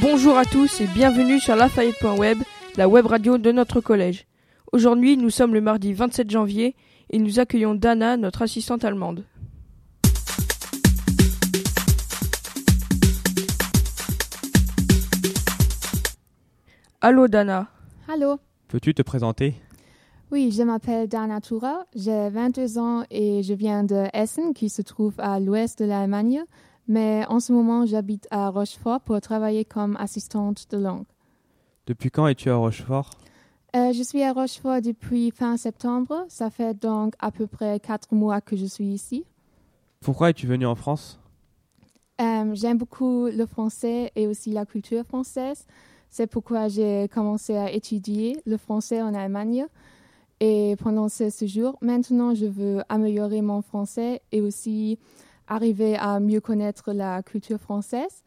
Bonjour à tous et bienvenue sur Lafayette.web, la web radio de notre collège. Aujourd'hui, nous sommes le mardi 27 janvier et nous accueillons Dana, notre assistante allemande. Allô Dana. Allô. Peux-tu te présenter? Oui, je m'appelle Dana Tura, j'ai 22 ans et je viens de Essen qui se trouve à l'ouest de l'Allemagne, mais en ce moment j'habite à Rochefort pour travailler comme assistante de langue. Depuis quand es-tu à Rochefort? Euh, Je suis à Rochefort depuis fin septembre, ça fait donc à peu près quatre mois que je suis ici. Pourquoi es-tu venu en France? Euh, J'aime beaucoup le français et aussi la culture française. C'est pourquoi j'ai commencé à étudier le français en Allemagne. Et pendant ce séjour, maintenant, je veux améliorer mon français et aussi arriver à mieux connaître la culture française.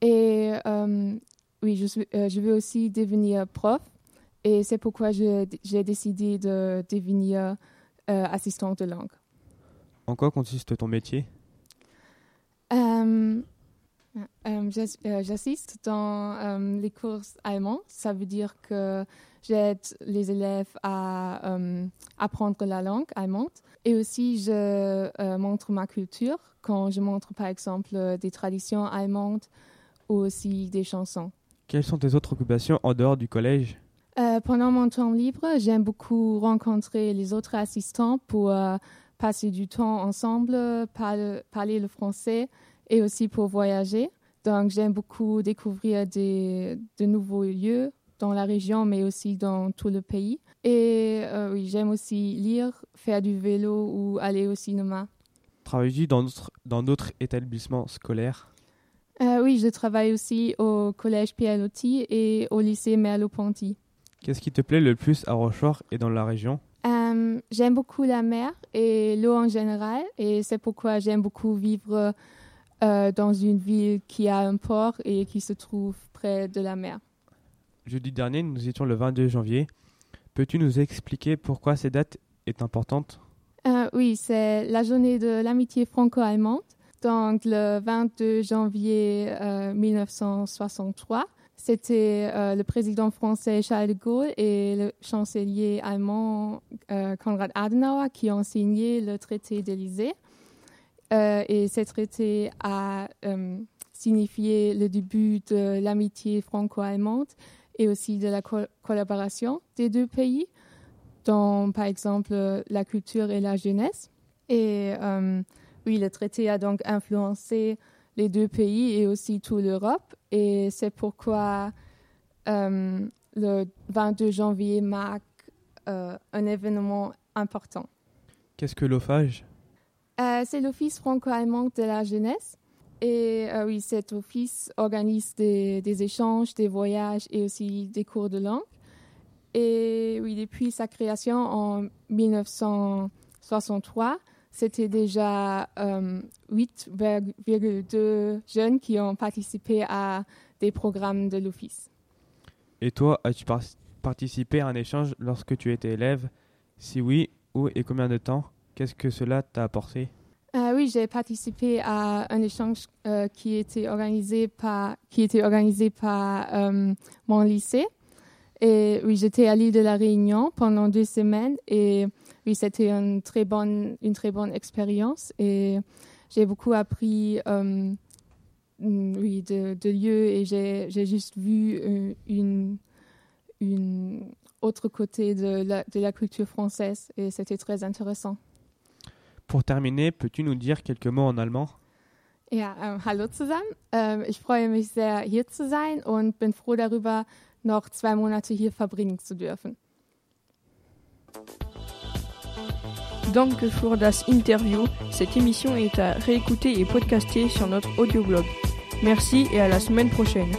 Et euh, oui, je, suis, euh, je, veux aussi devenir prof. Et c'est pourquoi j'ai décidé de devenir euh, assistante de langue. En quoi consiste ton métier? Euh, euh, j'assiste dans euh, les courses allemands. Ça veut dire que j'aide les élèves à apprendre la langue allemande. Et aussi, je montre ma culture quand je montre, par exemple, des traditions allemandes ou aussi des chansons. Quelles sont tes autres occupations en dehors du collège? Pendant mon temps libre, j'aime beaucoup rencontrer les autres assistants pour passer du temps ensemble, parler le français et aussi pour voyager. Donc, j'aime beaucoup découvrir des, de nouveaux lieux dans la région, mais aussi dans tout le pays. Et euh, oui, j'aime aussi lire, faire du vélo ou aller au cinéma. Travailles-tu dans d'autres, dans d'autres établissements scolaires? Euh, Oui, je travaille aussi au collège Pierre-Loti et au lycée Merleau-Ponty. Qu'est-ce qui te plaît le plus à Rochefort et dans la région? Euh, J'aime beaucoup la mer et l'eau en général, et c'est pourquoi j'aime beaucoup vivre euh, dans une ville qui a un port et qui se trouve près de la mer. Jeudi dernier, nous étions le 22 janvier. Peux-tu nous expliquer pourquoi cette date est importante? Euh, Oui, c'est la journée de l'amitié franco-allemande. Donc le 22 janvier 1963, euh, c'était le président français Charles de Gaulle et le chancelier allemand Konrad Adenauer qui ont signé le traité d'Élysée. Euh, et ce traité a euh, signifié le début de l'amitié franco-allemande et aussi de la collaboration des deux pays, dans par exemple la culture et la jeunesse. Et euh, oui, le traité a donc influencé les deux pays et aussi toute l'Europe. Et c'est pourquoi le 22 janvier marque un événement important. Qu'est-ce que l'OFAGE? Euh, c'est l'Office franco-allemand de la jeunesse. Et euh, oui, cet office organise des, échanges, des voyages et aussi des cours de langue. Et oui, depuis sa création en 1963, c'était déjà 8,2 euh, jeunes qui ont participé à des programmes de l'Office. Et toi, as-tu participé à un échange lorsque tu étais élève? Si oui, où et combien de temps? Qu'est-ce que cela t'a apporté? Euh, Oui, j'ai participé à un échange euh, qui était organisé par, qui était organisé par euh, mon lycée. Et oui, j'étais à l'île de la Réunion pendant deux semaines et oui, c'était une très bonne, une très bonne expérience et j'ai beaucoup appris mm, oui, de, lieux et j'ai, j'ai juste vu une, une autre côté de la, de la culture française et c'était très intéressant. Pour terminer, peux-tu nous dire quelques mots en allemand? Ja, ähm, hallo zusammen. Ähm, ich freue mich sehr, hier zu sein und bin froh darüber, noch zwei Monate hier verbringen zu dürfen. Danke für das Interview. Cette émission est à réécouter et podcaster sur notre audioblog. Merci et à la semaine prochaine.